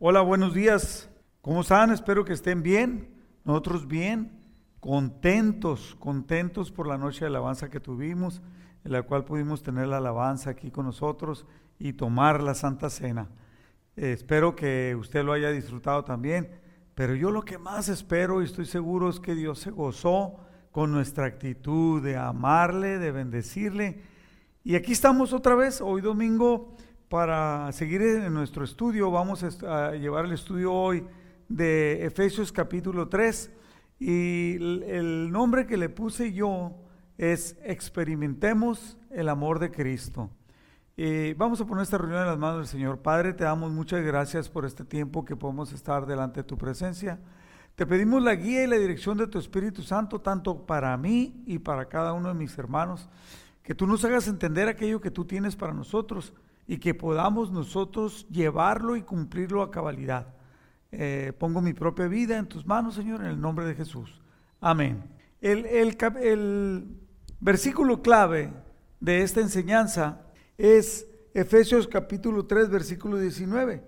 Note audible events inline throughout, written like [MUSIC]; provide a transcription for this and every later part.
Hola, buenos días. ¿Cómo están? Espero que estén bien. Nosotros bien, contentos, contentos por la noche de alabanza que tuvimos, en la cual pudimos tener la alabanza aquí con nosotros y tomar la Santa Cena. Eh, espero que usted lo haya disfrutado también, pero yo lo que más espero y estoy seguro es que Dios se gozó con nuestra actitud de amarle, de bendecirle. Y aquí estamos otra vez, hoy domingo, para seguir en nuestro estudio. Vamos a llevar el estudio hoy de Efesios capítulo 3 y el nombre que le puse yo es Experimentemos el amor de Cristo. Vamos a poner esta reunión en las manos del Señor. Padre, te damos muchas gracias por este tiempo que podemos estar delante de tu presencia. Te pedimos la guía y la dirección de tu Espíritu Santo, tanto para mí y para cada uno de mis hermanos. Que tú nos hagas entender aquello que tú tienes para nosotros y que podamos nosotros llevarlo y cumplirlo a cabalidad. Eh, pongo mi propia vida en tus manos, Señor, en el nombre de Jesús. Amén. El, el versículo clave de esta enseñanza es Efesios capítulo 3, versículo 19,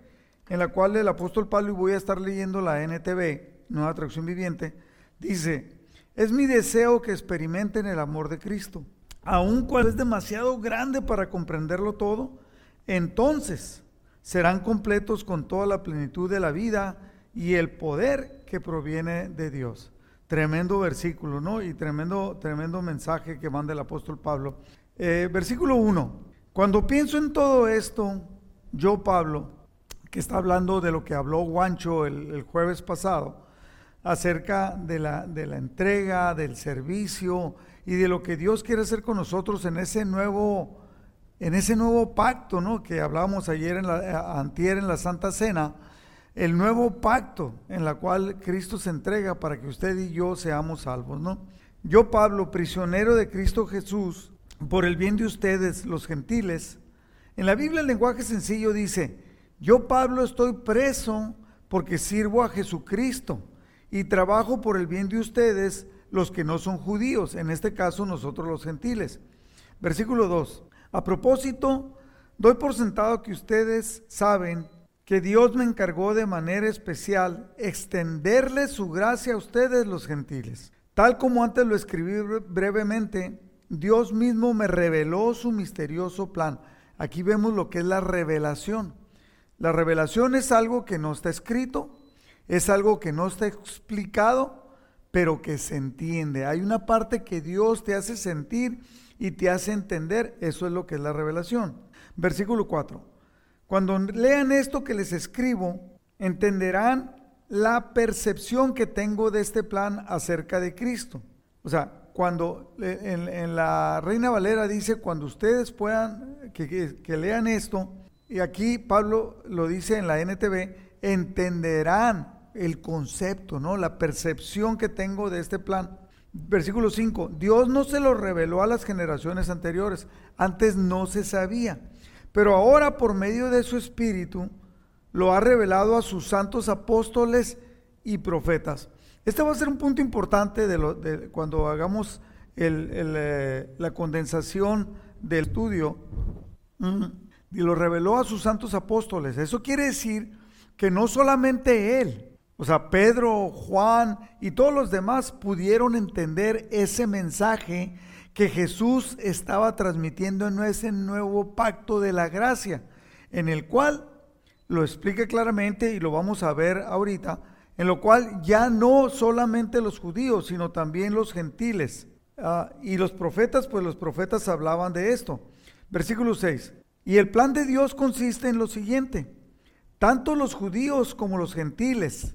en la cual el apóstol Pablo, y voy a estar leyendo la NTV, Nueva Atracción Viviente, dice, es mi deseo que experimenten el amor de Cristo, aun cuando es demasiado grande para comprenderlo todo, entonces serán completos con toda la plenitud de la vida y el poder que proviene de Dios. Tremendo versículo, ¿no? Y tremendo, tremendo mensaje que manda el apóstol Pablo. Eh, versículo 1. Cuando pienso en todo esto, yo, Pablo, que está hablando de lo que habló Guancho el jueves pasado, acerca de la, de la entrega, del servicio y de lo que Dios quiere hacer con nosotros en ese nuevo, en ese nuevo pacto, ¿no? Que hablábamos ayer en la, antier en la Santa Cena, el nuevo pacto en la cual Cristo se entrega para que usted y yo seamos salvos, ¿no? Yo, Pablo, prisionero de Cristo Jesús, por el bien de ustedes, los gentiles, en la Biblia el lenguaje sencillo dice, yo, Pablo, estoy preso porque sirvo a Jesucristo y trabajo por el bien de ustedes, los que no son judíos, en este caso nosotros los gentiles. Versículo 2. A propósito, doy por sentado que ustedes saben que Dios me encargó de manera especial extenderles su gracia a ustedes los gentiles. Tal como antes lo escribí brevemente, Dios mismo me reveló su misterioso plan. Aquí vemos lo que es la revelación. La revelación es algo que no está escrito, es algo que no está explicado, pero que se entiende. Hay una parte que Dios te hace sentir y te hace entender. Eso es lo que es la revelación. Versículo 4. Cuando lean esto que les escribo, entenderán la percepción que tengo de este plan acerca de Cristo. O sea, cuando en, la Reina Valera dice, cuando ustedes puedan, que, que lean esto, y aquí Pablo lo dice en la NTV, entenderán el concepto, ¿no? La percepción que tengo de este plan. Versículo 5, Dios no se lo reveló a las generaciones anteriores, antes no se sabía, pero ahora por medio de su Espíritu lo ha revelado a sus santos apóstoles y profetas. Este va a ser un punto importante de, lo, cuando hagamos eh, la condensación del estudio. Mm, y lo reveló a sus santos apóstoles. Eso quiere decir que no solamente él, o sea, Pedro, Juan y todos los demás pudieron entender ese mensaje que Jesús estaba transmitiendo en ese nuevo pacto de la gracia, en el cual lo explica claramente y lo vamos a ver ahorita, en lo cual ya no solamente los judíos, sino también los gentiles. Ah, y los profetas, pues los profetas hablaban de esto. Versículo 6. Y el plan de Dios consiste en lo siguiente. Tanto los judíos como los gentiles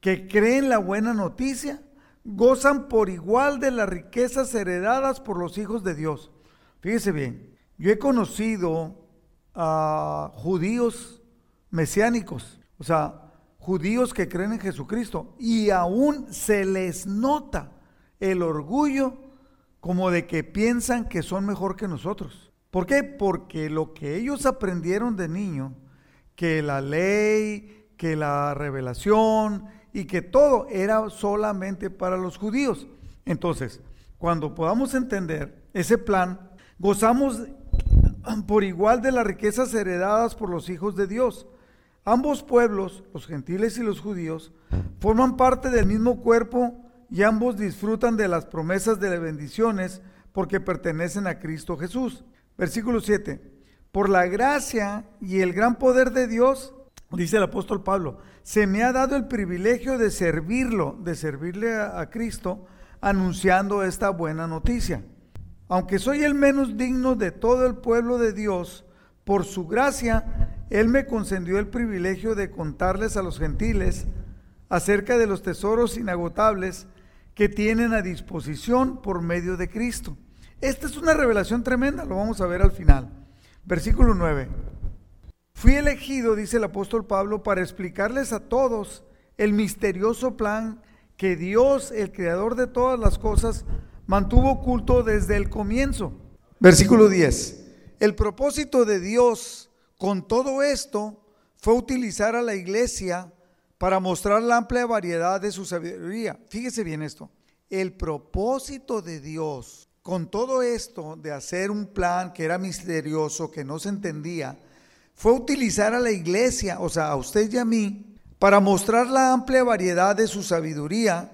que creen la buena noticia gozan por igual de las riquezas heredadas por los hijos de Dios. Fíjese bien, yo he conocido a judíos mesiánicos, o sea, judíos que creen en Jesucristo, y aún se les nota el orgullo como de que piensan que son mejor que nosotros. ¿Por qué? Porque lo que ellos aprendieron de niño, que la ley, que la revelación, y que todo era solamente para los judíos. Entonces, cuando podamos entender ese plan, gozamos por igual de las riquezas heredadas por los hijos de Dios. Ambos pueblos, los gentiles y los judíos, forman parte del mismo cuerpo y ambos disfrutan de las promesas de las bendiciones porque pertenecen a Cristo Jesús. Versículo 7. Por la gracia y el gran poder de Dios, dice el apóstol Pablo, se me ha dado el privilegio de servirlo, de servirle a, Cristo, anunciando esta buena noticia. Aunque soy el menos digno de todo el pueblo de Dios, por su gracia, Él me concedió el privilegio de contarles a los gentiles acerca de los tesoros inagotables que tienen a disposición por medio de Cristo. Esta es una revelación tremenda, lo vamos a ver al final. Versículo 9. Fui elegido, dice el apóstol Pablo, para explicarles a todos el misterioso plan que Dios, el creador de todas las cosas, mantuvo oculto desde el comienzo. Versículo 10. El propósito de Dios con todo esto fue utilizar a la iglesia para mostrar la amplia variedad de su sabiduría. Fíjese bien esto. El propósito de Dios con todo esto de hacer un plan que era misterioso, que no se entendía, fue utilizar a la iglesia, o sea, a usted y a mí, para mostrar la amplia variedad de su sabiduría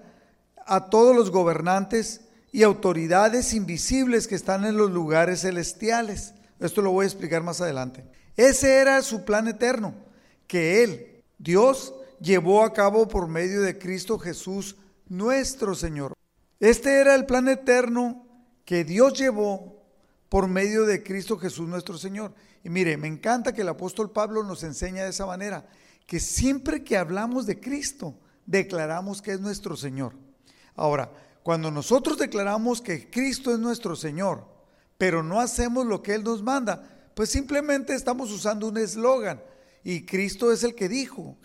a todos los gobernantes y autoridades invisibles que están en los lugares celestiales. Esto lo voy a explicar más adelante. Ese era su plan eterno, que Él, Dios, llevó a cabo por medio de Cristo Jesús, nuestro Señor. Este era el plan eterno que Dios llevó por medio de Cristo Jesús, nuestro Señor. Y mire, me encanta que el apóstol Pablo nos enseña de esa manera, que siempre que hablamos de Cristo, declaramos que es nuestro Señor. Ahora, cuando nosotros declaramos que Cristo es nuestro Señor, pero no hacemos lo que Él nos manda, pues simplemente estamos usando un eslogan. Y Cristo es el que dijo,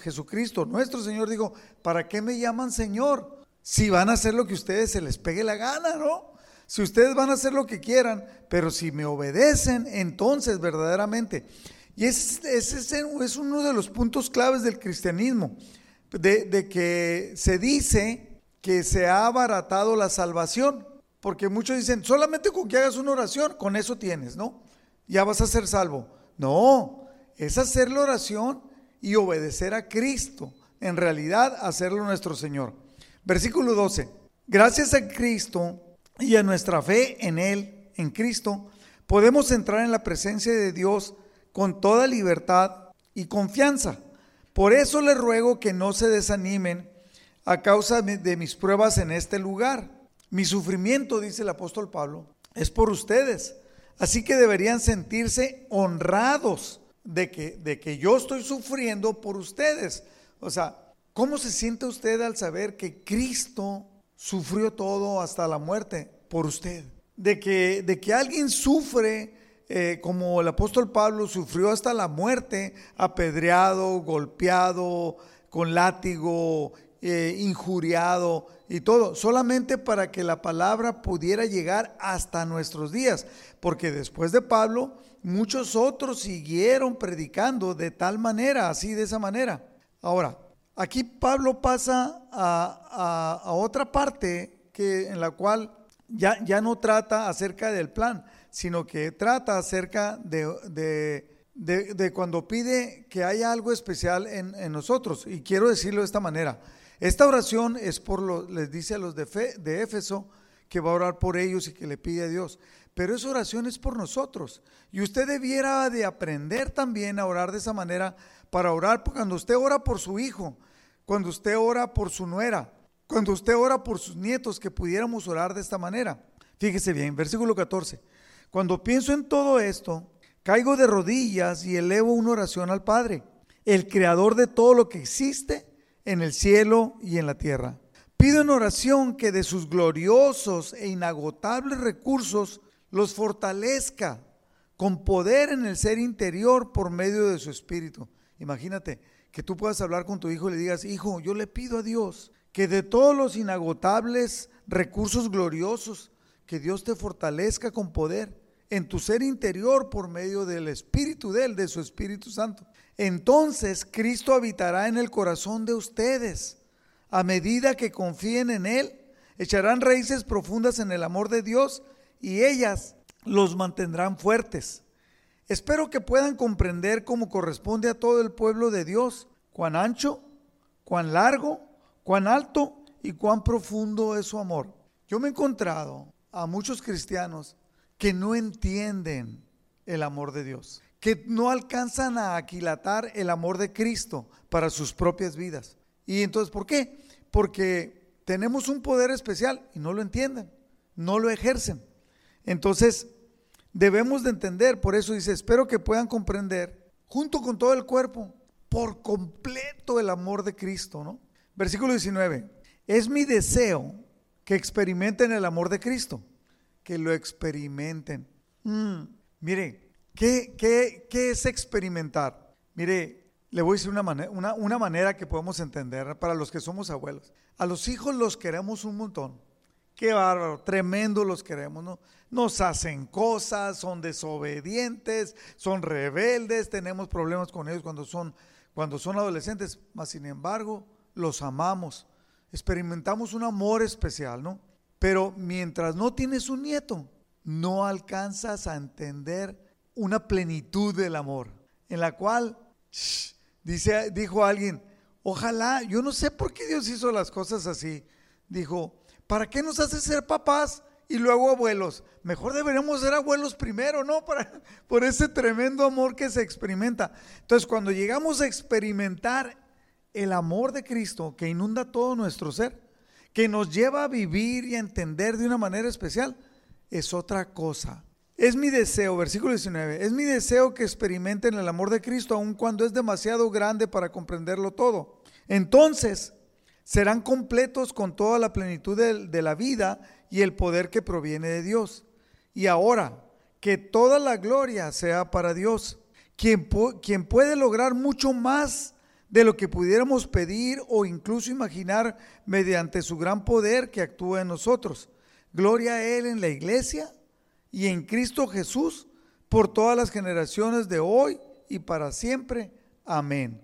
Jesucristo, nuestro Señor dijo, ¿para qué me llaman Señor? Si van a hacer lo que ustedes se les pegue la gana, ¿no? Si ustedes van a hacer lo que quieran, pero si me obedecen, entonces verdaderamente. Y ese, es uno de los puntos claves del cristianismo, de, de que se dice que se ha abaratado la salvación. Porque muchos dicen, solamente con que hagas una oración, con eso tienes, ¿no? Ya vas a ser salvo. No, es hacer la oración y obedecer a Cristo. En realidad, hacerlo nuestro Señor. Versículo 12. Gracias a Cristo y a nuestra fe en Él, en Cristo, podemos entrar en la presencia de Dios con toda libertad y confianza. Por eso les ruego que no se desanimen a causa de mis pruebas en este lugar. Mi sufrimiento, dice el apóstol Pablo, es por ustedes. Así que deberían sentirse honrados de que, de que yo estoy sufriendo por ustedes. O sea, ¿cómo se siente usted al saber que Cristo sufrió todo hasta la muerte por usted? De que, de que alguien sufre eh, como el apóstol Pablo sufrió hasta la muerte, apedreado, golpeado, con látigo, eh, injuriado y todo, solamente para que la palabra pudiera llegar hasta nuestros días, porque después de Pablo, muchos otros siguieron predicando de tal manera, así de esa manera. Ahora, aquí Pablo pasa a, otra parte que, en la cual ya, ya, no trata acerca del plan, sino que trata acerca de, de, cuando pide que haya algo especial en, en nosotros. Y quiero decirlo de esta manera. Esta oración es por lo, les dice a los de, de Éfeso que va a orar por ellos y que le pide a Dios. Pero esa oración es por nosotros. Y usted debiera de aprender también a orar de esa manera para orar cuando usted ora por su hijo, cuando usted ora por su nuera, cuando usted ora por sus nietos, que pudiéramos orar de esta manera. Fíjese bien, versículo 14. Cuando pienso en todo esto, caigo de rodillas y elevo una oración al Padre, el creador de todo lo que existe en el cielo y en la tierra. Pido en oración que de sus gloriosos e inagotables recursos los fortalezca con poder en el ser interior por medio de su espíritu. Imagínate que tú puedas hablar con tu hijo y le digas, hijo, yo le pido a Dios que de todos los inagotables recursos gloriosos, que Dios te fortalezca con poder en tu ser interior por medio del Espíritu de Él, de su Espíritu Santo. Entonces Cristo habitará en el corazón de ustedes. A medida que confíen en Él, echarán raíces profundas en el amor de Dios y ellas los mantendrán fuertes. Espero que puedan comprender cómo corresponde a todo el pueblo de Dios, cuán ancho, cuán largo, cuán alto y cuán profundo es su amor. Yo me he encontrado a muchos cristianos que no entienden el amor de Dios, que no alcanzan a aquilatar el amor de Cristo para sus propias vidas. Y entonces, ¿por qué? Porque tenemos un poder especial y no lo entienden, no lo ejercen. Entonces, debemos de entender, por eso dice, espero que puedan comprender, junto con todo el cuerpo, por completo el amor de Cristo, ¿no? Versículo 19, es mi deseo que experimenten el amor de Cristo, que lo experimenten. Mm, mire, ¿qué, qué, qué es experimentar? Mire, le voy a decir una una, una manera que podemos entender para los que somos abuelos. A los hijos los queremos un montón. Qué bárbaro, tremendo los queremos, ¿no? Nos hacen cosas, son desobedientes, son rebeldes, tenemos problemas con ellos cuando son, cuando son adolescentes, mas sin embargo, los amamos. Experimentamos un amor especial, ¿no? Pero mientras no tienes un nieto, no alcanzas a entender una plenitud del amor, en la cual, dice, dijo alguien, ojalá, yo no sé por qué Dios hizo las cosas así. Dijo, ¿para qué nos hace ser papás y luego abuelos? Mejor deberíamos ser abuelos primero, ¿no? [LAUGHS] Para, por ese tremendo amor que se experimenta. Entonces, cuando llegamos a experimentar el amor de Cristo que inunda todo nuestro ser, que nos lleva a vivir y a entender de una manera especial, es otra cosa. Es mi deseo, versículo 19, es mi deseo que experimenten el amor de Cristo aun cuando es demasiado grande para comprenderlo todo. Entonces serán completos con toda la plenitud de, la vida y el poder que proviene de Dios. Y ahora, que toda la gloria sea para Dios, quien, quien puede lograr mucho más de lo que pudiéramos pedir o incluso imaginar mediante su gran poder que actúa en nosotros. Gloria a Él en la iglesia y en Cristo Jesús por todas las generaciones de hoy y para siempre. Amén.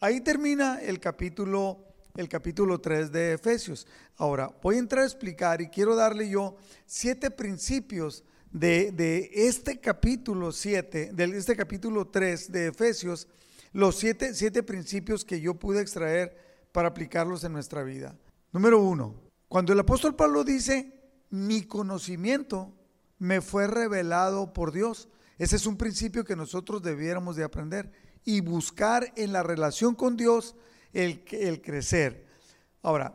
Ahí termina el capítulo el capítulo 3 de Efesios. Ahora, voy a entrar a explicar y quiero darle yo siete principios de, de este capítulo 7, de este capítulo 3 de Efesios, los siete, siete principios que yo pude extraer para aplicarlos en nuestra vida. Número uno, cuando el apóstol Pablo dice, mi conocimiento me fue revelado por Dios, ese es un principio que nosotros debiéramos de aprender y buscar en la relación con Dios el, crecer. Ahora,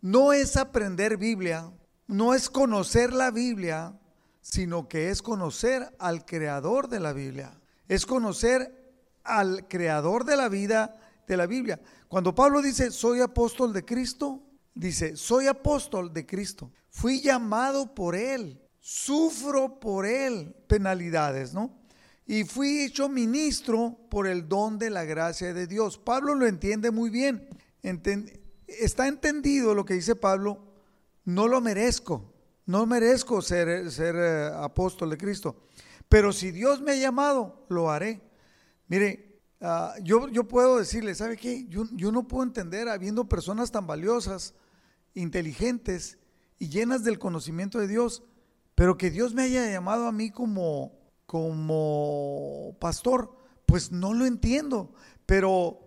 no es aprender Biblia, no es conocer la Biblia, sino que es conocer al creador de la Biblia. Es conocer al creador de la vida de la Biblia. Cuando Pablo dice, soy apóstol de Cristo, dice, soy apóstol de Cristo. Fui llamado por Él, sufro por Él penalidades, ¿no? Y fui hecho ministro por el don de la gracia de Dios. Pablo lo entiende muy bien. está entendido lo que dice Pablo, no lo merezco, no merezco ser, eh, apóstol de Cristo. Pero si Dios me ha llamado, lo haré. Mire, ah, yo, puedo decirle, ¿sabe qué? Yo no puedo entender, habiendo personas tan valiosas, inteligentes y llenas del conocimiento de Dios, pero que Dios me haya llamado a mí como, como pastor, pues no lo entiendo. Pero,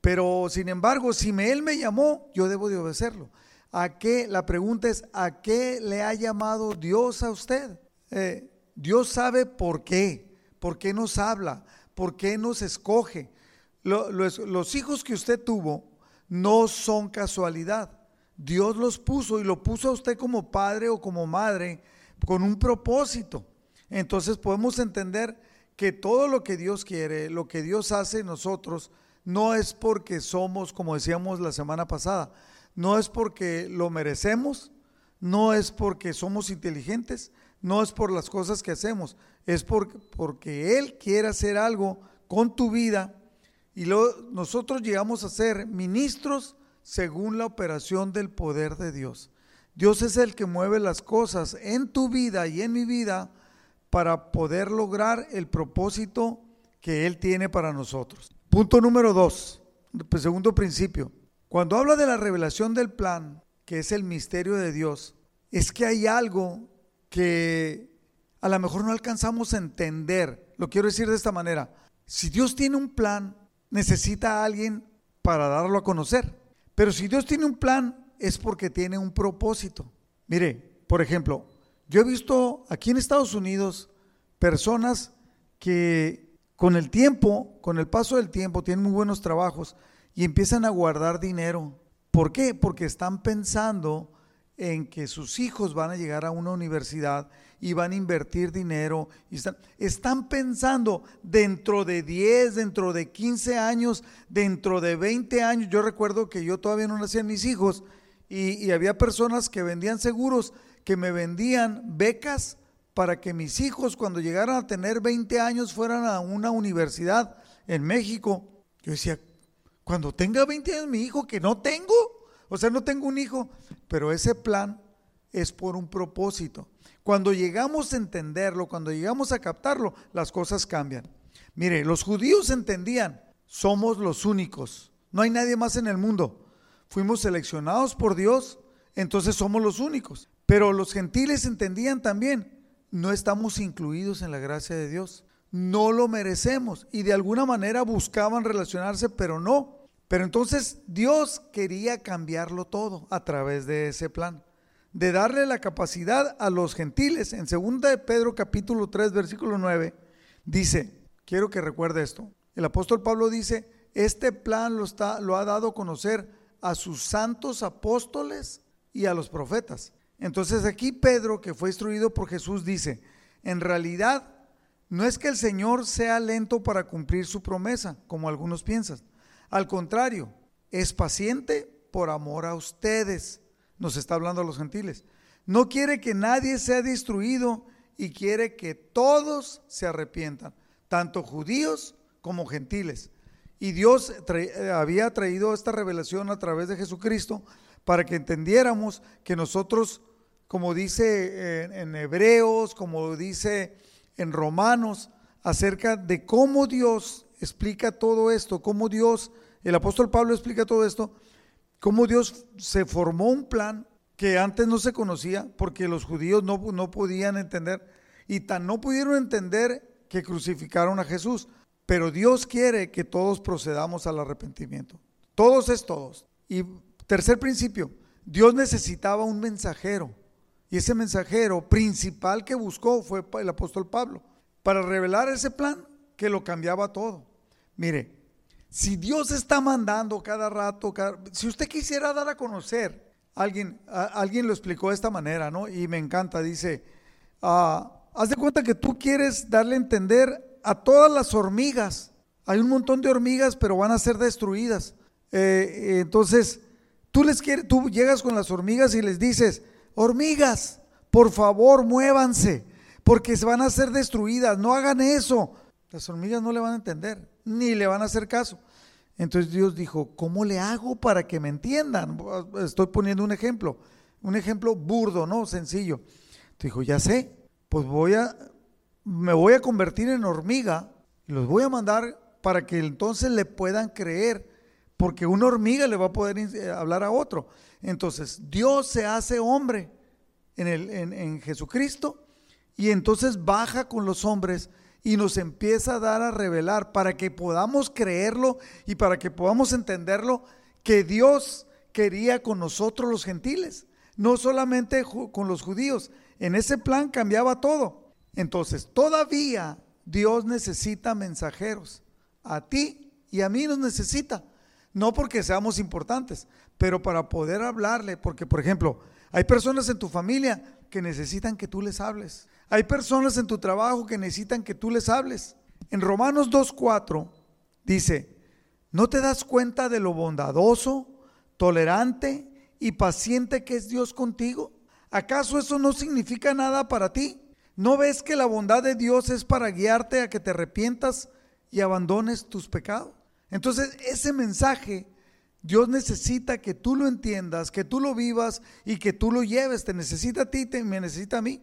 pero sin embargo, si me, Él me llamó, yo debo de obedecerlo. ¿A qué? La pregunta es, ¿a qué le ha llamado Dios a usted? Eh, Dios sabe por qué, por qué nos habla, ¿Por qué nos escoge? los, hijos que usted tuvo no son casualidad. Dios los puso y lo puso a usted como padre o como madre con un propósito. Entonces podemos entender que todo lo que Dios quiere, lo que Dios hace en nosotros, no es porque somos, como decíamos la semana pasada, no es porque lo merecemos, no es porque somos inteligentes, no es por las cosas que hacemos, es porque, Él quiere hacer algo con tu vida y nosotros llegamos a ser ministros según la operación del poder de Dios. Dios es el que mueve las cosas en tu vida y en mi vida para poder lograr el propósito que Él tiene para nosotros. Punto número dos, segundo principio. Cuando habla de la revelación del plan, que es el misterio de Dios, es que hay algo que a lo mejor no alcanzamos a entender. Lo quiero decir de esta manera. Si Dios tiene un plan, necesita a alguien para darlo a conocer. Pero si Dios tiene un plan, es porque tiene un propósito. Mire, por ejemplo, yo he visto aquí en Estados Unidos personas que con el tiempo, con el paso del tiempo, tienen muy buenos trabajos y empiezan a guardar dinero. ¿Por qué? Porque están pensando en que sus hijos van a llegar a una universidad y van a invertir dinero. Y están, pensando dentro de 10, dentro de 15 años, dentro de 20 años. Yo recuerdo que yo todavía no nacían mis hijos y, había personas que vendían seguros, que me vendían becas para que mis hijos cuando llegaran a tener 20 años fueran a una universidad en México. Yo decía, cuando tenga 20 años mi hijo, que no tengo, o sea, no tengo un hijo, pero ese plan es por un propósito. Cuando llegamos a entenderlo, cuando llegamos a captarlo, las cosas cambian. Mire, los judíos entendían, somos los únicos, no hay nadie más en el mundo. Fuimos seleccionados por Dios, entonces somos los únicos. Pero los gentiles entendían también, no estamos incluidos en la gracia de Dios, no lo merecemos y de alguna manera buscaban relacionarse, pero no. Pero entonces Dios quería cambiarlo todo a través de ese plan, de darle la capacidad a los gentiles. En 2 de Pedro capítulo 3 versículo 9 dice, quiero que recuerde esto. El apóstol Pablo dice, este plan lo, está, lo ha dado a conocer a sus santos apóstoles y a los profetas. Entonces aquí Pedro, que fue instruido por Jesús, dice, en realidad no es que el Señor sea lento para cumplir su promesa, como algunos piensan al contrario, es paciente por amor a ustedes. Nos está hablando a los gentiles. No quiere que nadie sea destruido y quiere que todos se arrepientan, tanto judíos como gentiles. Y Dios había traído esta revelación a través de Jesucristo para que entendiéramos que nosotros, como dice en, en Hebreos, como dice en Romanos, acerca de cómo Dios explica todo esto, cómo Dios el apóstol Pablo explica todo esto, cómo Dios se formó un plan que antes no se conocía porque los judíos no, no podían entender y tan no pudieron entender que crucificaron a Jesús. Pero Dios quiere que todos procedamos al arrepentimiento. Todos es todos. Y tercer principio, Dios necesitaba un mensajero. Y ese mensajero principal que buscó fue el apóstol Pablo, para revelar ese plan que lo cambiaba todo. Mire, si Dios está mandando cada rato, si usted quisiera dar a conocer, alguien, alguien lo explicó de esta manera, ¿no? Y me encanta, dice, ah, haz de cuenta que tú quieres darle a entender a todas las hormigas. Hay un montón de hormigas, pero van a ser destruidas. Eh, entonces, tú les quieres, tú llegas con las hormigas y les dices, hormigas, por favor, muévanse, porque se van a ser destruidas, no hagan eso. Las hormigas no le van a entender ni le van a hacer caso. Entonces Dios dijo, ¿cómo le hago para que me entiendan? Estoy poniendo un ejemplo, un ejemplo burdo, ¿no? Sencillo. Dijo, ya sé, pues voy a, me voy a convertir en hormiga y los voy a mandar para que entonces le puedan creer, porque una hormiga le va a poder eh, hablar a otro. Entonces Dios se hace hombre en, el, en, Jesucristo y entonces baja con los hombres y nos empieza a dar a revelar para que podamos creerlo y para que podamos entenderlo que Dios quería con nosotros los gentiles, no solamente con los judíos. En ese plan cambiaba todo. Entonces, todavía Dios necesita mensajeros. A ti y a mí nos necesita. No porque seamos importantes, pero para poder hablarle. Porque, por ejemplo, hay personas en tu familia que necesitan que tú les hables. Hay personas en tu trabajo que necesitan que tú les hables. En Romanos 2.4 dice, ¿no te das cuenta de lo bondadoso, tolerante y paciente que es Dios contigo? ¿Acaso eso no significa nada para ti? ¿No ves que la bondad de Dios es para guiarte a que te arrepientas y abandones tus pecados? Entonces ese mensaje Dios necesita que tú lo entiendas, que tú lo vivas y que tú lo lleves. Te necesita a ti, te, me necesita a mí.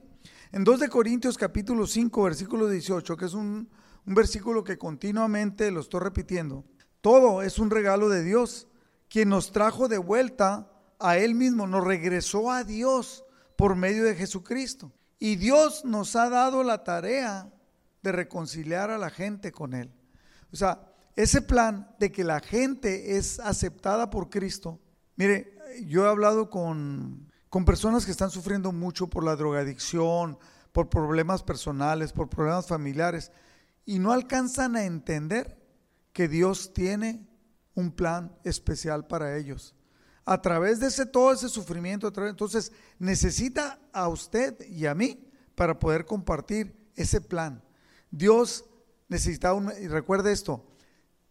En 2 de Corintios capítulo 5, versículo 18, que es un, un versículo que continuamente lo estoy repitiendo, todo es un regalo de Dios, quien nos trajo de vuelta a Él mismo, nos regresó a Dios por medio de Jesucristo. Y Dios nos ha dado la tarea de reconciliar a la gente con Él. O sea, ese plan de que la gente es aceptada por Cristo. Mire, yo he hablado con, con personas que están sufriendo mucho por la drogadicción, por problemas personales, por problemas familiares, y no alcanzan a entender que Dios tiene un plan especial para ellos. A través de ese, todo ese sufrimiento, entonces necesita a usted y a mí para poder compartir ese plan. Dios necesitaba un, y recuerde esto,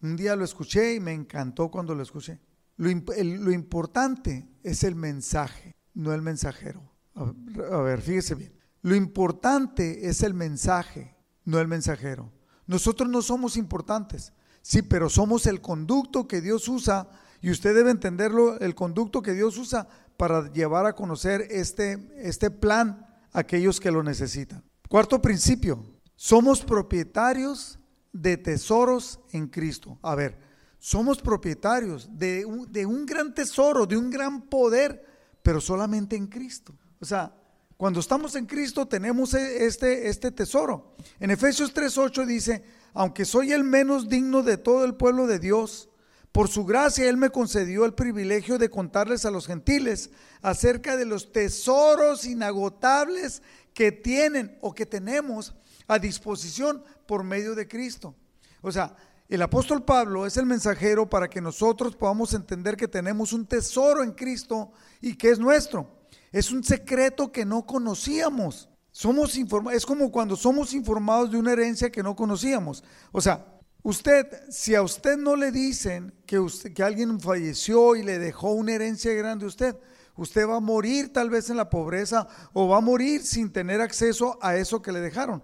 un día lo escuché y me encantó cuando lo escuché. Lo, importante es el mensaje, no el mensajero. A ver, fíjese bien. Lo importante es el mensaje, no el mensajero. Nosotros no somos importantes, sí, pero somos el conducto que Dios usa y usted debe entenderlo, el conducto que Dios usa para llevar a conocer este, este plan a aquellos que lo necesitan. Cuarto principio, somos propietarios de tesoros en Cristo. A ver, somos propietarios de un, gran tesoro, de un gran poder, pero solamente en Cristo. O sea, cuando estamos en Cristo tenemos e, este, este tesoro. En Efesios 3:8 dice, aunque soy el menos digno de todo el pueblo de Dios, por su gracia Él me concedió el privilegio de contarles a los gentiles acerca de los tesoros inagotables que tienen o que tenemos a disposición por medio de Cristo. O sea, el apóstol Pablo es el mensajero para que nosotros podamos entender que tenemos un tesoro en Cristo y que es nuestro. Es un secreto que no conocíamos. Somos es como cuando somos informados de una herencia que no conocíamos. O sea, usted, si a usted no le dicen que, usted, que alguien falleció y le dejó una herencia grande a usted, usted va a morir tal vez en la pobreza o va a morir sin tener acceso a eso que le dejaron.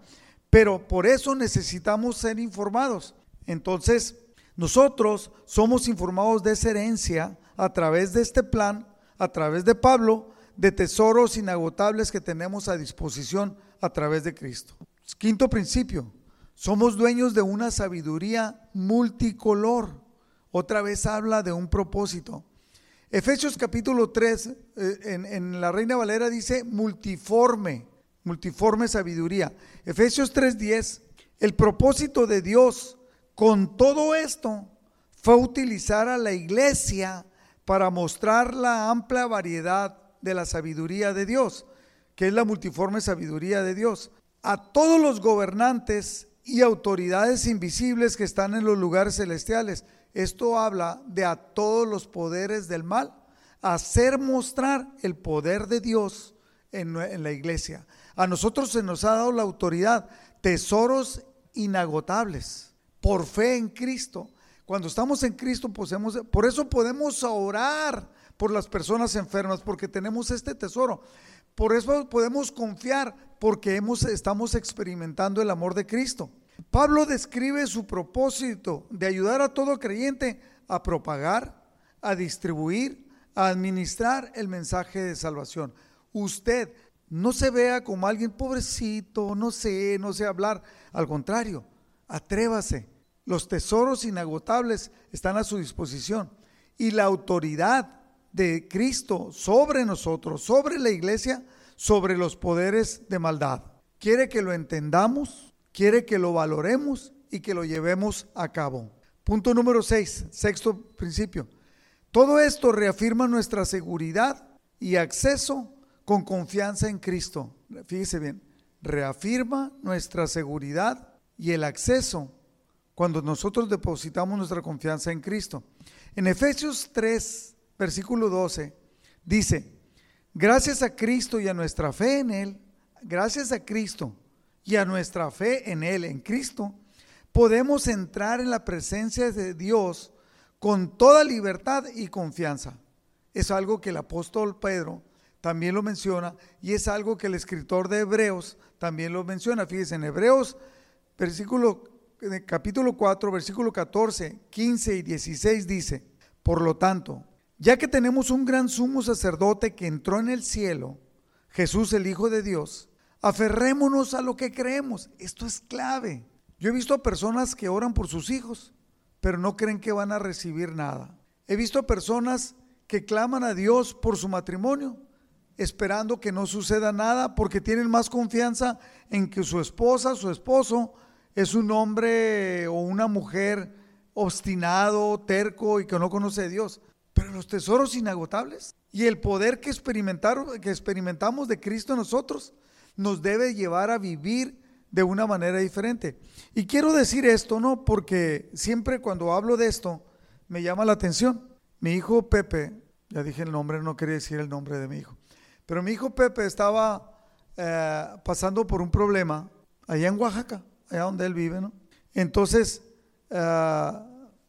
Pero por eso necesitamos ser informados. Entonces, nosotros somos informados de esa herencia a través de este plan, a través de Pablo, de tesoros inagotables que tenemos a disposición a través de Cristo. Quinto principio, somos dueños de una sabiduría multicolor. Otra vez habla de un propósito. Efesios capítulo 3, eh, en, en, la Reina Valera dice multiforme, multiforme sabiduría. Efesios 3:10, el propósito de Dios con todo esto fue utilizar a la iglesia para mostrar la amplia variedad de la sabiduría de Dios, que es la multiforme sabiduría de Dios. A todos los gobernantes y autoridades invisibles que están en los lugares celestiales. Esto habla de a todos los poderes del mal, hacer mostrar el poder de Dios en, en, la iglesia. A nosotros se nos ha dado la autoridad, tesoros inagotables, por fe en Cristo. Cuando estamos en Cristo, podemos, por eso podemos orar por las personas enfermas, porque tenemos este tesoro. Por eso podemos confiar, porque estamos experimentando el amor de Cristo. Pablo describe su propósito de ayudar a todo creyente a propagar, a distribuir, a administrar el mensaje de salvación. Usted no se vea como alguien pobrecito, no sé, no sé hablar. Al contrario, atrévase. Los tesoros inagotables están a su disposición y la autoridad de Cristo sobre nosotros, sobre la iglesia, sobre los poderes de maldad. Quiere que lo entendamos, quiere que lo valoremos y que lo llevemos a cabo. Punto número 6, sexto principio. Todo esto reafirma nuestra seguridad y acceso con confianza en Cristo. Fíjese bien, reafirma nuestra seguridad y el acceso cuando nosotros depositamos nuestra confianza en Cristo. En Efesios 3, versículo 12, dice, gracias a Cristo y a nuestra fe en Él, gracias a Cristo y a nuestra fe en Él, en Cristo, podemos entrar en la presencia de Dios con toda libertad y confianza. Es algo que el apóstol Pedro también lo menciona y es algo que el escritor de Hebreos también lo menciona. Fíjense, en Hebreos, versículo, capítulo 4, versículo 14, 15 y 16 dice, por lo tanto, ya que tenemos un gran sumo sacerdote que entró en el cielo, Jesús el Hijo de Dios, aferrémonos a lo que creemos. Esto es clave. Yo he visto a personas que oran por sus hijos, pero no creen que van a recibir nada. He visto a personas que claman a Dios por su matrimonio, esperando que no suceda nada porque tienen más confianza en que su esposa, su esposo, es un hombre o una mujer obstinado, terco y que no conoce a Dios. Pero los tesoros inagotables y el poder que, que experimentamos de Cristo en nosotros nos debe llevar a vivir de una manera diferente. Y quiero decir esto, ¿no? Porque siempre cuando hablo de esto me llama la atención. Mi hijo Pepe, ya dije el nombre, no quería decir el nombre de mi hijo, pero mi hijo Pepe estaba eh, pasando por un problema allá en Oaxaca, allá donde él vive, ¿no? Entonces, eh,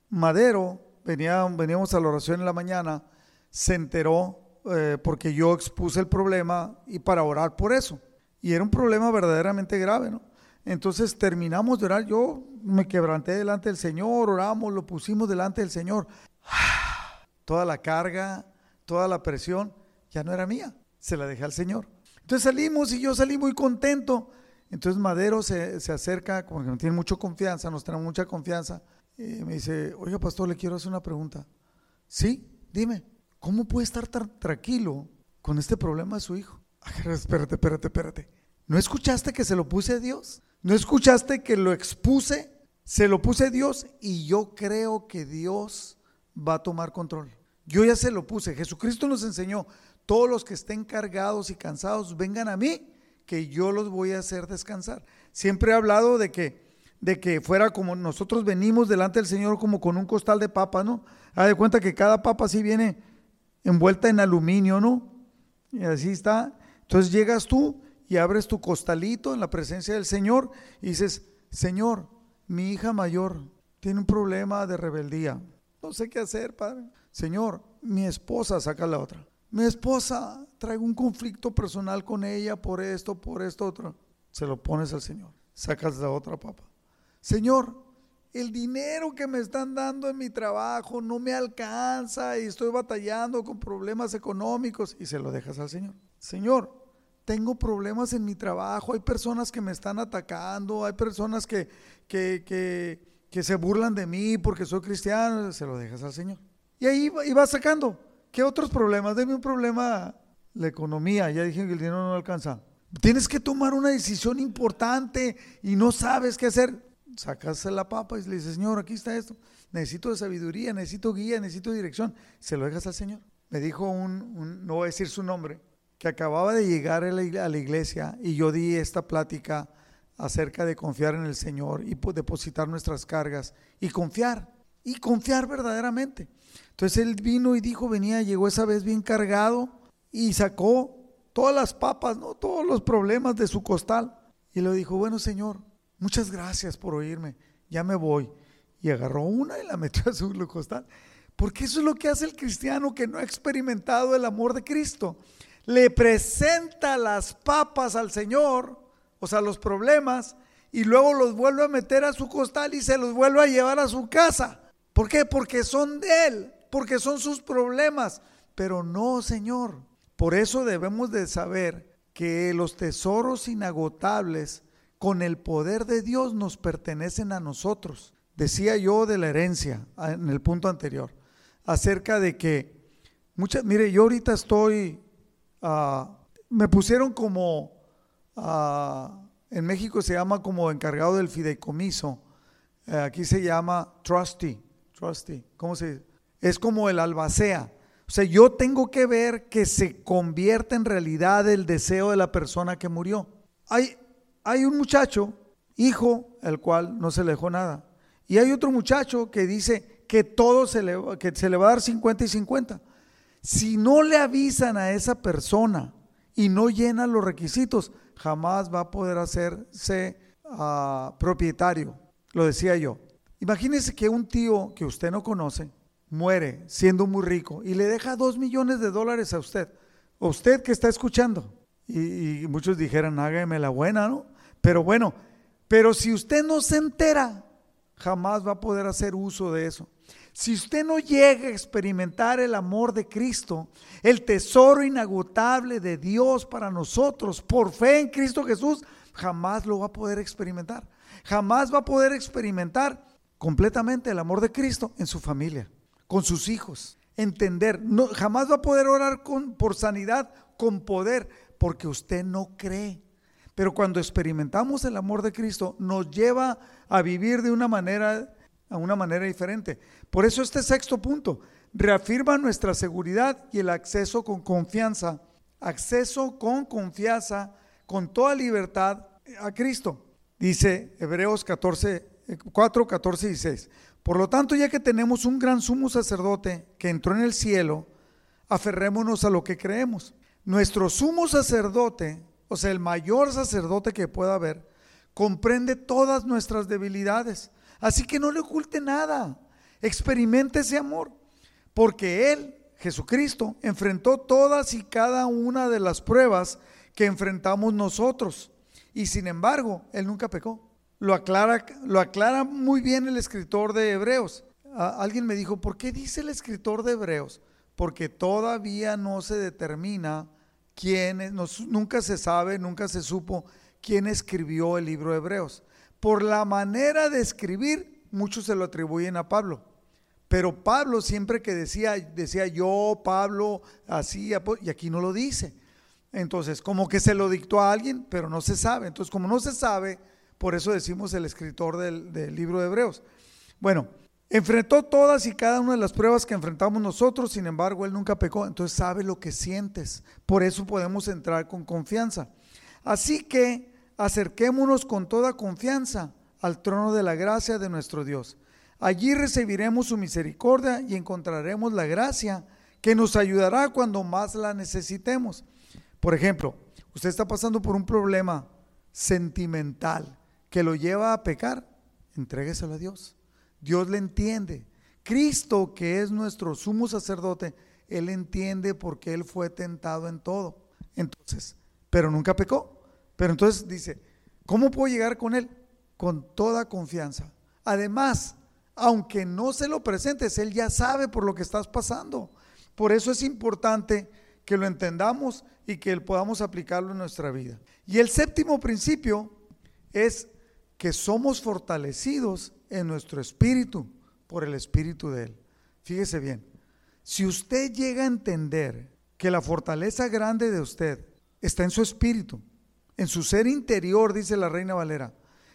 Madero, venía, veníamos a la oración en la mañana, se enteró eh, porque yo expuse el problema y para orar por eso. Y era un problema verdaderamente grave, ¿no? Entonces terminamos de orar, yo me quebranté delante del Señor, oramos, lo pusimos delante del Señor. [SIGHS] Toda la carga, toda la presión ya no era mía, se la dejé al Señor. Entonces salimos y yo salí muy contento. Entonces Madero se, se acerca, como que me tiene mucha confianza, nos tenemos mucha confianza. Y me dice, oiga pastor, le quiero hacer una pregunta. Sí, dime, ¿cómo puede estar tan tranquilo con este problema de su hijo? espérate, espérate, espérate. ¿No escuchaste que se lo puse a Dios? ¿No escuchaste que lo expuse? Se lo puse a Dios y yo creo que Dios va a tomar control. Yo ya se lo puse. Jesucristo nos enseñó, todos los que estén cargados y cansados, vengan a mí, que yo los voy a hacer descansar. Siempre he hablado de que de que fuera como nosotros venimos delante del Señor como con un costal de papa, ¿no? Haz de cuenta que cada papa así viene envuelta en aluminio, ¿no? Y así está. Entonces llegas tú y abres tu costalito en la presencia del Señor y dices, Señor, mi hija mayor tiene un problema de rebeldía. No sé qué hacer, Padre. Señor, mi esposa saca la otra. Mi esposa trae un conflicto personal con ella por esto, por esto, otro. Se lo pones al Señor. Sacas la otra papa. Señor, el dinero que me están dando en mi trabajo no me alcanza y estoy batallando con problemas económicos y se lo dejas al Señor. Señor, tengo problemas en mi trabajo, hay personas que me están atacando, hay personas que, que, que, se burlan de mí porque soy cristiano, se lo dejas al Señor. Y ahí va sacando. ¿Qué otros problemas? Deme un problema, la economía, ya dije que el dinero no alcanza. Tienes que tomar una decisión importante y no sabes qué hacer sacas la papa y le dices, Señor, aquí está esto. Necesito sabiduría, necesito guía, necesito dirección. Se lo dejas al Señor. Me dijo un, no voy a decir su nombre, que acababa de llegar a la iglesia y yo di esta plática acerca de confiar en el Señor y depositar nuestras cargas y confiar, y confiar verdaderamente. Entonces él vino y dijo, venía, llegó esa vez bien cargado y sacó todas las papas, ¿no? todos los problemas de su costal. Y le dijo, bueno Señor, muchas gracias por oírme, ya me voy. Y agarró una y la metió a su costal. Porque eso es lo que hace el cristiano que no ha experimentado el amor de Cristo. Le presenta las papas al Señor, o sea, los problemas, y luego los vuelve a meter a su costal y se los vuelve a llevar a su casa. ¿Por qué? Porque son de Él, porque son sus problemas. Pero no, Señor. Por eso debemos de saber que los tesoros inagotables con el poder de Dios nos pertenecen a nosotros. Decía yo de la herencia ah, en el punto anterior, acerca de que, muchas, mire, yo ahorita estoy, ah, me pusieron como, ah, en México se llama como encargado del fideicomiso, eh, aquí se llama trustee, trustee, ¿cómo se dice? Es como el albacea. O sea, yo tengo que ver que se convierta en realidad el deseo de la persona que murió. Hay, hay un muchacho, hijo, el cual no se le dejó nada. Y hay otro muchacho que dice que todo se le, que se le va a dar 50 y 50. Si no le avisan a esa persona y no llena los requisitos, jamás va a poder hacerse ah, propietario. Lo decía yo. Imagínese que un tío que usted no conoce muere siendo muy rico y le deja dos millones de dólares a usted. Usted que está escuchando. Y, y muchos dijeran, hágame la buena, ¿no? Pero bueno, pero si usted no se entera, jamás va a poder hacer uso de eso. Si usted no llega a experimentar el amor de Cristo, el tesoro inagotable de Dios para nosotros, por fe en Cristo Jesús, jamás lo va a poder experimentar. Jamás va a poder experimentar completamente el amor de Cristo en su familia, con sus hijos. entender. No, jamás va a poder orar con, por sanidad con poder, porque usted no cree. Pero cuando experimentamos el amor de Cristo, nos lleva a vivir de una manera, a una manera diferente. Por eso este sexto punto reafirma nuestra seguridad y el acceso con confianza, acceso con confianza, con toda libertad a Cristo. Dice Hebreos 14, 4, 14 y 16. Por lo tanto, ya que tenemos un gran sumo sacerdote que entró en el cielo, aferrémonos a lo que creemos. Nuestro sumo sacerdote, o sea, el mayor sacerdote que pueda haber, comprende todas nuestras debilidades. Así que no le oculte nada. Experimente ese amor. Porque Él, Jesucristo, enfrentó todas y cada una de las pruebas que enfrentamos nosotros. Y sin embargo, Él nunca pecó. Lo aclara, lo aclara muy bien el escritor de Hebreos. alguien me dijo, ¿por qué dice el escritor de Hebreos? Porque todavía no se determina quién, nunca se sabe, nunca se supo quién escribió el libro de Hebreos. Por la manera de escribir, muchos se lo atribuyen a Pablo. Pero Pablo siempre que decía, decía yo, Pablo, así, y aquí no lo dice. Entonces, como que se lo dictó a alguien, pero no se sabe. Entonces, como no se sabe, por eso decimos el escritor del, libro de Hebreos. Bueno, enfrentó todas y cada una de las pruebas que enfrentamos nosotros, sin embargo, él nunca pecó, entonces sabe lo que sientes. Por eso podemos entrar con confianza. Así que acerquémonos con toda confianza al trono de la gracia de nuestro Dios. Allí recibiremos su misericordia y encontraremos la gracia que nos ayudará cuando más la necesitemos. Por ejemplo, usted está pasando por un problema sentimental que lo lleva a pecar, entrégueselo a Dios. Dios le entiende. Cristo, que es nuestro sumo sacerdote, Él entiende porque Él fue tentado en todo. Entonces, pero nunca pecó. Pero entonces dice, ¿cómo puedo llegar con Él? Con toda confianza. Además, aunque no se lo presentes, Él ya sabe por lo que estás pasando. Por eso es importante que lo entendamos y que podamos aplicarlo en nuestra vida. Y el séptimo principio es que somos fortalecidos en nuestro espíritu por el espíritu de Él. Fíjese bien, si usted llega a entender que la fortaleza grande de usted está en su espíritu, en su ser interior, dice la reina Valera,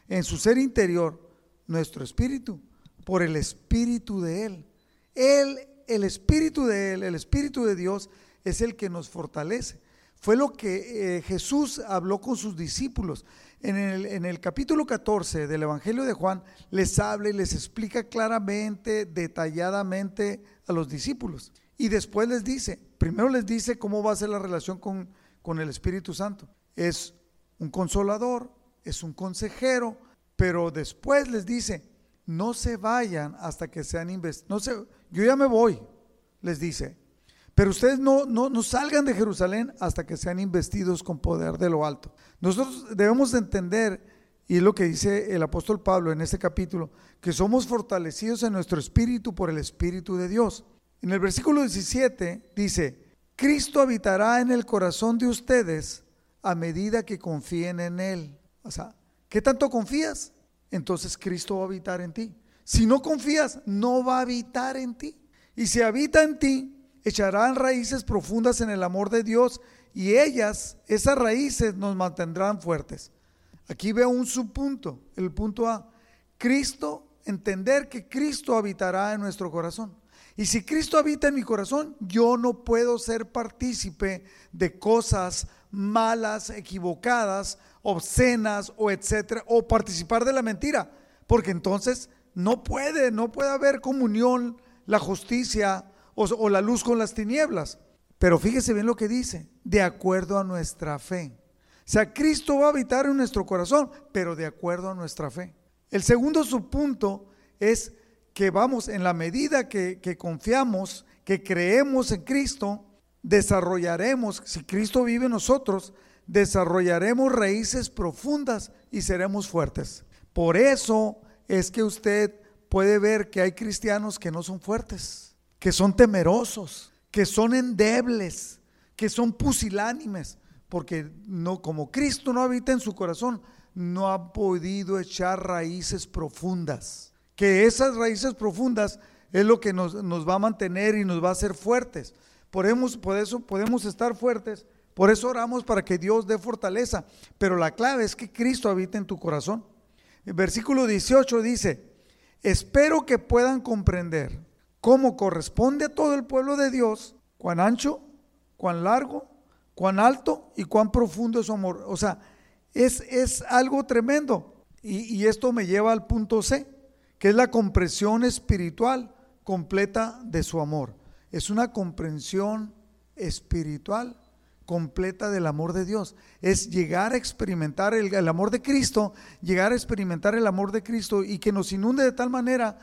en su ser interior, nuestro espíritu, por el espíritu de Él. Él, el espíritu de Él, el espíritu de Dios, es el que nos fortalece. Fue lo que eh, Jesús habló con sus discípulos. En el, capítulo 14 del Evangelio de Juan les habla y les explica claramente, detalladamente a los discípulos. Y después les dice, primero les dice cómo va a ser la relación con, con el Espíritu Santo. Es un consolador, es un consejero, pero después les dice, no se vayan hasta que sean investidos. No yo ya me voy, les dice, pero ustedes no, no, salgan de Jerusalén hasta que sean investidos con poder de lo alto. Nosotros debemos entender, y es lo que dice el apóstol Pablo en este capítulo, que somos fortalecidos en nuestro espíritu por el Espíritu de Dios. En el versículo 17 dice, Cristo habitará en el corazón de ustedes a medida que confíen en Él. O sea, ¿qué tanto confías? Entonces Cristo va a habitar en ti. Si no confías, no va a habitar en ti. Y si habita en ti, echarán raíces profundas en el amor de Dios y ellas, esas raíces, nos mantendrán fuertes. Aquí veo un subpunto, el punto A. Cristo, entender que Cristo habitará en nuestro corazón. Y si Cristo habita en mi corazón, yo no puedo ser partícipe de cosas malas, equivocadas, obscenas o etcétera, o participar de la mentira, porque entonces no puede, no puede haber comunión, la justicia, o, la luz con las tinieblas. Pero fíjese bien lo que dice, de acuerdo a nuestra fe. O sea, Cristo va a habitar en nuestro corazón, pero de acuerdo a nuestra fe. El segundo subpunto es que vamos, en la medida que, que confiamos, que creemos en Cristo, desarrollaremos, si Cristo vive en nosotros, desarrollaremos raíces profundas y seremos fuertes. Por eso es que usted puede ver que hay cristianos que no son fuertes que son temerosos, que son endebles, que son pusilánimes, porque no, como Cristo no habita en su corazón, no ha podido echar raíces profundas. Que esas raíces profundas es lo que nos, va a mantener y nos va a hacer fuertes. Por eso podemos estar fuertes, por eso oramos para que Dios dé fortaleza, pero la clave es que Cristo habite en tu corazón. El versículo 18 dice, espero que puedan comprender cómo corresponde a todo el pueblo de Dios, cuán ancho, cuán largo, cuán alto y cuán profundo es su amor. O sea, es, es algo tremendo. Y, y esto me lleva al punto C, que es la comprensión espiritual completa de su amor. Es una comprensión espiritual completa del amor de Dios. Es llegar a experimentar el, el, amor de Cristo, llegar a experimentar el amor de Cristo y que nos inunde de tal manera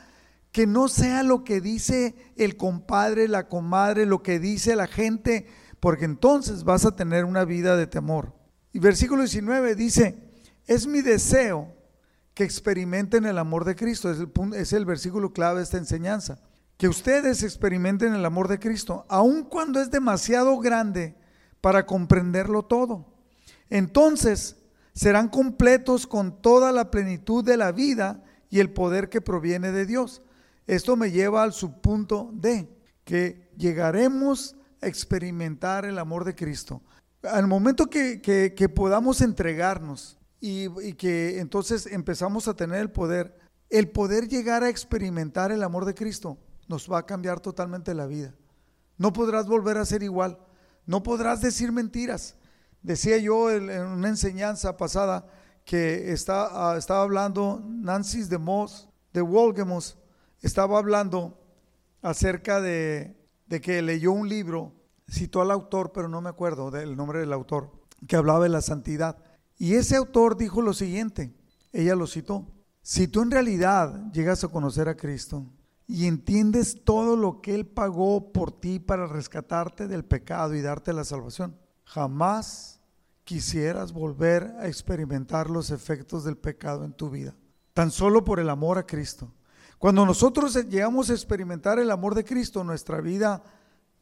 que no sea lo que dice el compadre, la comadre, lo que dice la gente, porque entonces vas a tener una vida de temor. Y versículo 19 dice, es mi deseo que experimenten el amor de Cristo. Es el, es el versículo clave de esta enseñanza. Que ustedes experimenten el amor de Cristo, aun cuando es demasiado grande para comprenderlo todo. Entonces serán completos con toda la plenitud de la vida y el poder que proviene de Dios. Esto me lleva al subpunto de que llegaremos a experimentar el amor de Cristo. Al momento que, que podamos entregarnos y, que entonces empezamos a tener el poder, el poder llegar a experimentar el amor de Cristo nos va a cambiar totalmente la vida. No podrás volver a ser igual, no podrás decir mentiras. Decía yo en una enseñanza pasada que está, ah, estaba hablando Nancy de Moss, de Wolgemos, estaba hablando acerca de, que leyó un libro, citó al autor, pero no me acuerdo del nombre del autor, que hablaba de la santidad. Y ese autor dijo lo siguiente, ella lo citó, si tú en realidad llegas a conocer a Cristo y entiendes todo lo que Él pagó por ti para rescatarte del pecado y darte la salvación, jamás quisieras volver a experimentar los efectos del pecado en tu vida, tan solo por el amor a Cristo. Cuando nosotros llegamos a experimentar el amor de Cristo, nuestra vida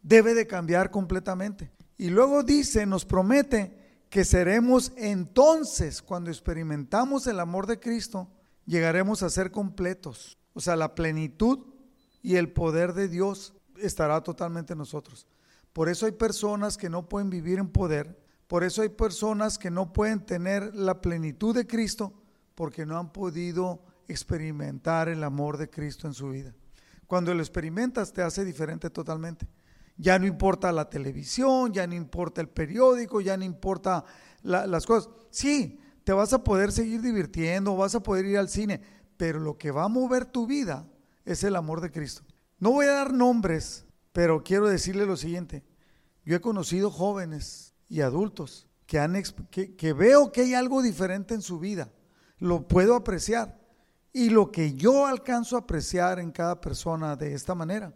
debe de cambiar completamente. Y luego dice, nos promete que seremos entonces, cuando experimentamos el amor de Cristo, llegaremos a ser completos. O sea, la plenitud y el poder de Dios estará totalmente en nosotros. Por eso hay personas que no pueden vivir en poder, por eso hay personas que no pueden tener la plenitud de Cristo porque no han podido experimentar el amor de Cristo en su vida. Cuando lo experimentas te hace diferente totalmente. Ya no importa la televisión, ya no importa el periódico, ya no importa las cosas. Sí, te vas a poder seguir divirtiendo, vas a poder ir al cine, pero lo que va a mover tu vida es el amor de Cristo. No voy a dar nombres, pero quiero decirle lo siguiente. Yo he conocido jóvenes y adultos que, han, que, veo que hay algo diferente en su vida. Lo puedo apreciar. Y lo que yo alcanzo a apreciar en cada persona de esta manera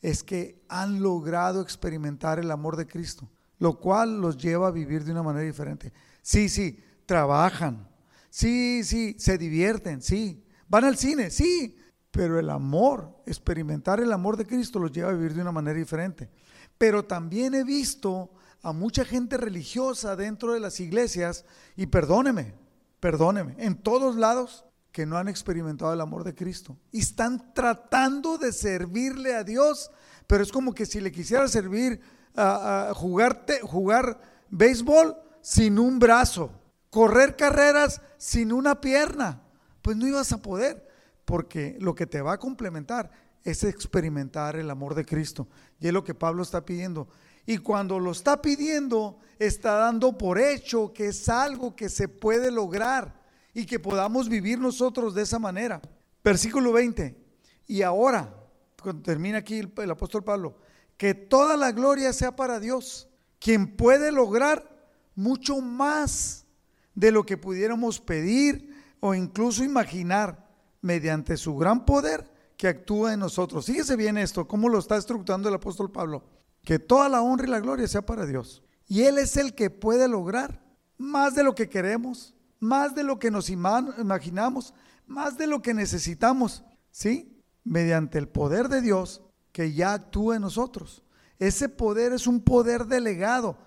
es que han logrado experimentar el amor de Cristo, lo cual los lleva a vivir de una manera diferente. Sí, sí, trabajan, sí, sí, se divierten, sí, van al cine, sí, pero el amor, experimentar el amor de Cristo los lleva a vivir de una manera diferente. Pero también he visto a mucha gente religiosa dentro de las iglesias, y perdóneme, perdóneme, en todos lados que no han experimentado el amor de Cristo y están tratando de servirle a Dios, pero es como que si le quisiera servir a, jugar béisbol sin un brazo, correr carreras sin una pierna, pues no ibas a poder, porque lo que te va a complementar es experimentar el amor de Cristo. Y es lo que Pablo está pidiendo. Y cuando lo está pidiendo, está dando por hecho que es algo que se puede lograr y que podamos vivir nosotros de esa manera. Versículo 20. Y ahora, cuando termina aquí el, apóstol Pablo, que toda la gloria sea para Dios, quien puede lograr mucho más de lo que pudiéramos pedir o incluso imaginar mediante su gran poder que actúa en nosotros. Fíjese bien esto, cómo lo está estructurando el apóstol Pablo. Que toda la honra y la gloria sea para Dios. Y Él es el que puede lograr más de lo que queremos, más de lo que nos imaginamos, más de lo que necesitamos, ¿sí? Mediante el poder de Dios que ya actúa en nosotros. Ese poder es un poder delegado.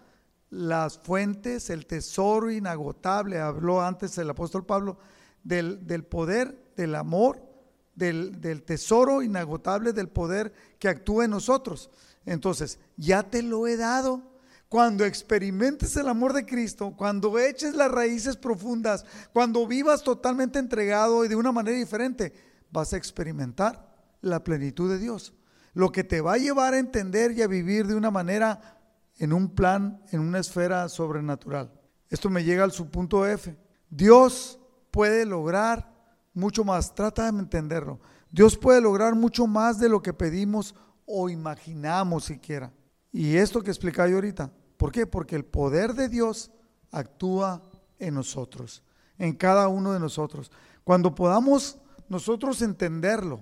Las fuentes, el tesoro inagotable, habló antes el apóstol Pablo, del, del poder, del amor del, del tesoro inagotable del poder que actúa en nosotros. Entonces, ya te lo he dado. Cuando experimentes el amor de Cristo, cuando eches las raíces profundas, cuando vivas totalmente entregado y de una manera diferente, vas a experimentar la plenitud de Dios. Lo que te va a llevar a entender y a vivir de una manera en un plan, en una esfera sobrenatural. Esto me llega al subpunto F. Dios puede lograr mucho más. Trata de entenderlo. Dios puede lograr mucho más de lo que pedimos o imaginamos siquiera. Y esto que explicaba yo ahorita, ¿por qué? Porque el poder de Dios actúa en nosotros, en cada uno de nosotros. Cuando podamos nosotros entenderlo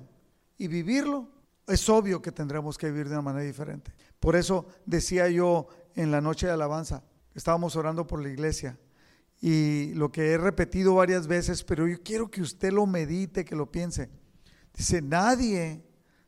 y vivirlo, es obvio que tendremos que vivir de una manera diferente. Por eso decía yo en la noche de alabanza, estábamos orando por la iglesia y lo que he repetido varias veces, pero yo quiero que usted lo medite, que lo piense. Dice, nadie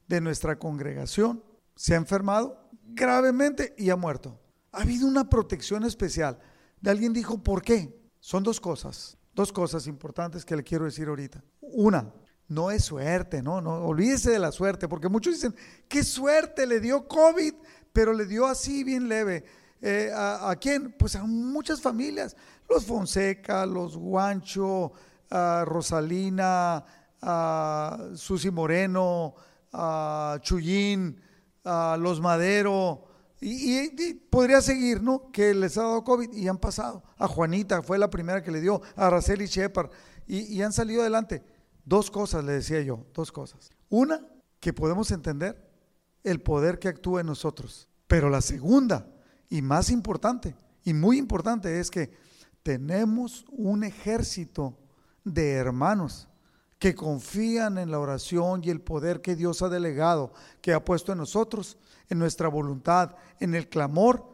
de nuestra congregación se ha enfermado gravemente y ha muerto. Ha habido una protección especial. De alguien dijo, ¿por qué? Son dos cosas, dos cosas importantes que le quiero decir ahorita. Una, no es suerte, no, no, olvídese de la suerte, porque muchos dicen, qué suerte, le dio COVID, pero le dio así bien leve. Eh, ¿a, quién? Pues a muchas familias, los Fonseca, los Guancho, Rosalina, Susi Moreno, a Chuyín, a los Madero, y, podría seguir, ¿no? Que les ha dado COVID y han pasado. A Juanita fue la primera que le dio, a Araceli Shepard, y, y han salido adelante. Dos cosas le decía yo, dos cosas. Una, que podemos entender el poder que actúa en nosotros. Pero la segunda, y más importante, y muy importante, es que tenemos un ejército de hermanos que confían en la oración y el poder que Dios ha delegado, que ha puesto en nosotros, en nuestra voluntad, en el clamor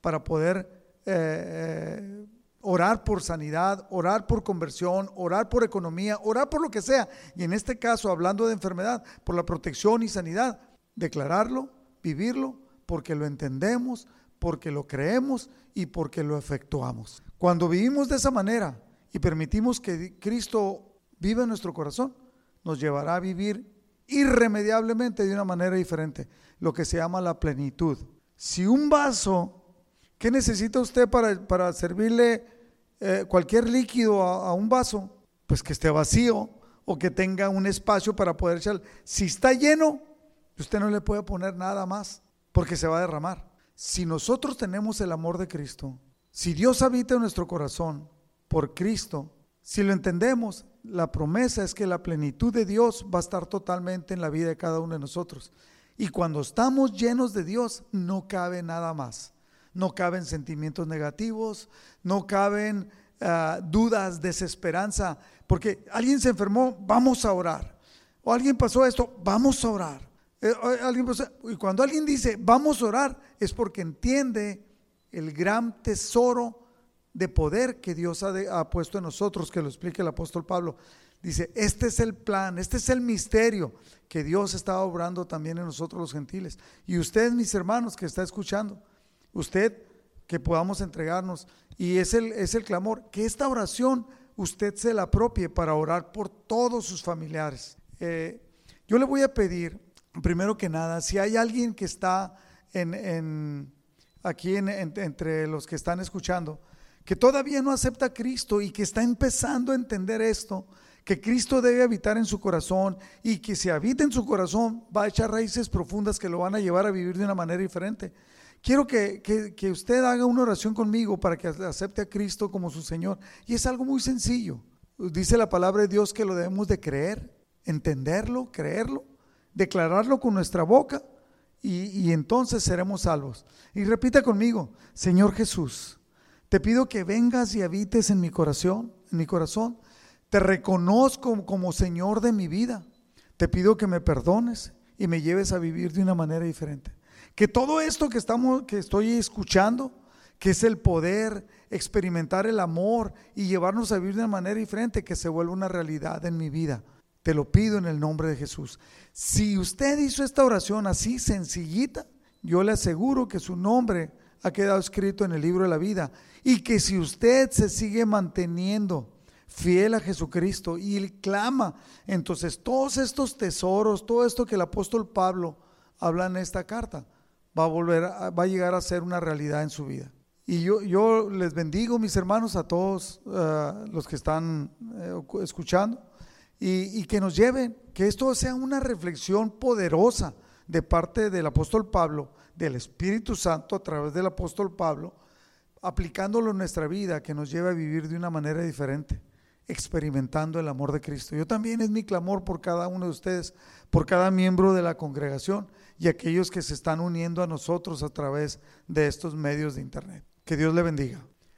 para poder eh, eh, orar por sanidad, orar por conversión, orar por economía, orar por lo que sea. Y en este caso, hablando de enfermedad, por la protección y sanidad, declararlo, vivirlo, porque lo entendemos, porque lo creemos y porque lo efectuamos. Cuando vivimos de esa manera y permitimos que Cristo vive en nuestro corazón, nos llevará a vivir irremediablemente de una manera diferente, lo que se llama la plenitud. Si un vaso, ¿qué necesita usted para, para servirle eh, cualquier líquido a, a, un vaso? Pues que esté vacío o que tenga un espacio para poder echar. Si está lleno, usted no le puede poner nada más porque se va a derramar. Si nosotros tenemos el amor de Cristo, si Dios habita en nuestro corazón por Cristo, si lo entendemos, la promesa es que la plenitud de Dios va a estar totalmente en la vida de cada uno de nosotros. Y cuando estamos llenos de Dios, no cabe nada más. No caben sentimientos negativos, no caben uh, dudas, desesperanza, porque alguien se enfermó, vamos a orar. O alguien pasó esto, vamos a orar. Eh, alguien y cuando alguien dice, vamos a orar, es porque entiende el gran tesoro de poder que Dios ha, puesto en nosotros, que lo explica el apóstol Pablo. Dice, este es el plan, este es el misterio que Dios está obrando también en nosotros los gentiles. Y ustedes, mis hermanos, que está escuchando, usted que podamos entregarnos, y es el, es el clamor, que esta oración usted se la apropie para orar por todos sus familiares. Eh, yo le voy a pedir, primero que nada, si hay alguien que está en, aquí entre los que están escuchando, que todavía no acepta a Cristo y que está empezando a entender esto, que Cristo debe habitar en su corazón y que si habita en su corazón va a echar raíces profundas que lo van a llevar a vivir de una manera diferente. Quiero que, que, usted haga una oración conmigo para que acepte a Cristo como su Señor. Y es algo muy sencillo. Dice la palabra de Dios que lo debemos de creer, entenderlo, creerlo, declararlo con nuestra boca y, y entonces seremos salvos. Y repita conmigo, Señor Jesús te pido que vengas y habites en mi corazón, en mi corazón. Te reconozco como Señor de mi vida. Te pido que me perdones y me lleves a vivir de una manera diferente. Que todo esto que estamos que estoy escuchando, que es el poder experimentar el amor y llevarnos a vivir de una manera diferente, que se vuelva una realidad en mi vida. Te lo pido en el nombre de Jesús. Si usted hizo esta oración así sencillita, yo le aseguro que su nombre ha quedado escrito en el libro de la vida y que si usted se sigue manteniendo fiel a Jesucristo y clama. Entonces, todos estos tesoros, todo esto que el apóstol Pablo habla en esta carta, va a volver, va a llegar a ser una realidad en su vida. Y yo, yo les bendigo, mis hermanos, a todos uh, los que están uh, escuchando, y, que nos lleven, que esto sea una reflexión poderosa de parte del apóstol Pablo, del Espíritu Santo a través del apóstol Pablo, aplicándolo en nuestra vida, que nos lleve a vivir de una manera diferente, experimentando el amor de Cristo. Yo también es mi clamor por cada uno de ustedes, por cada miembro de la congregación y aquellos que se están uniendo a nosotros a través de estos medios de Internet. Que Dios le bendiga.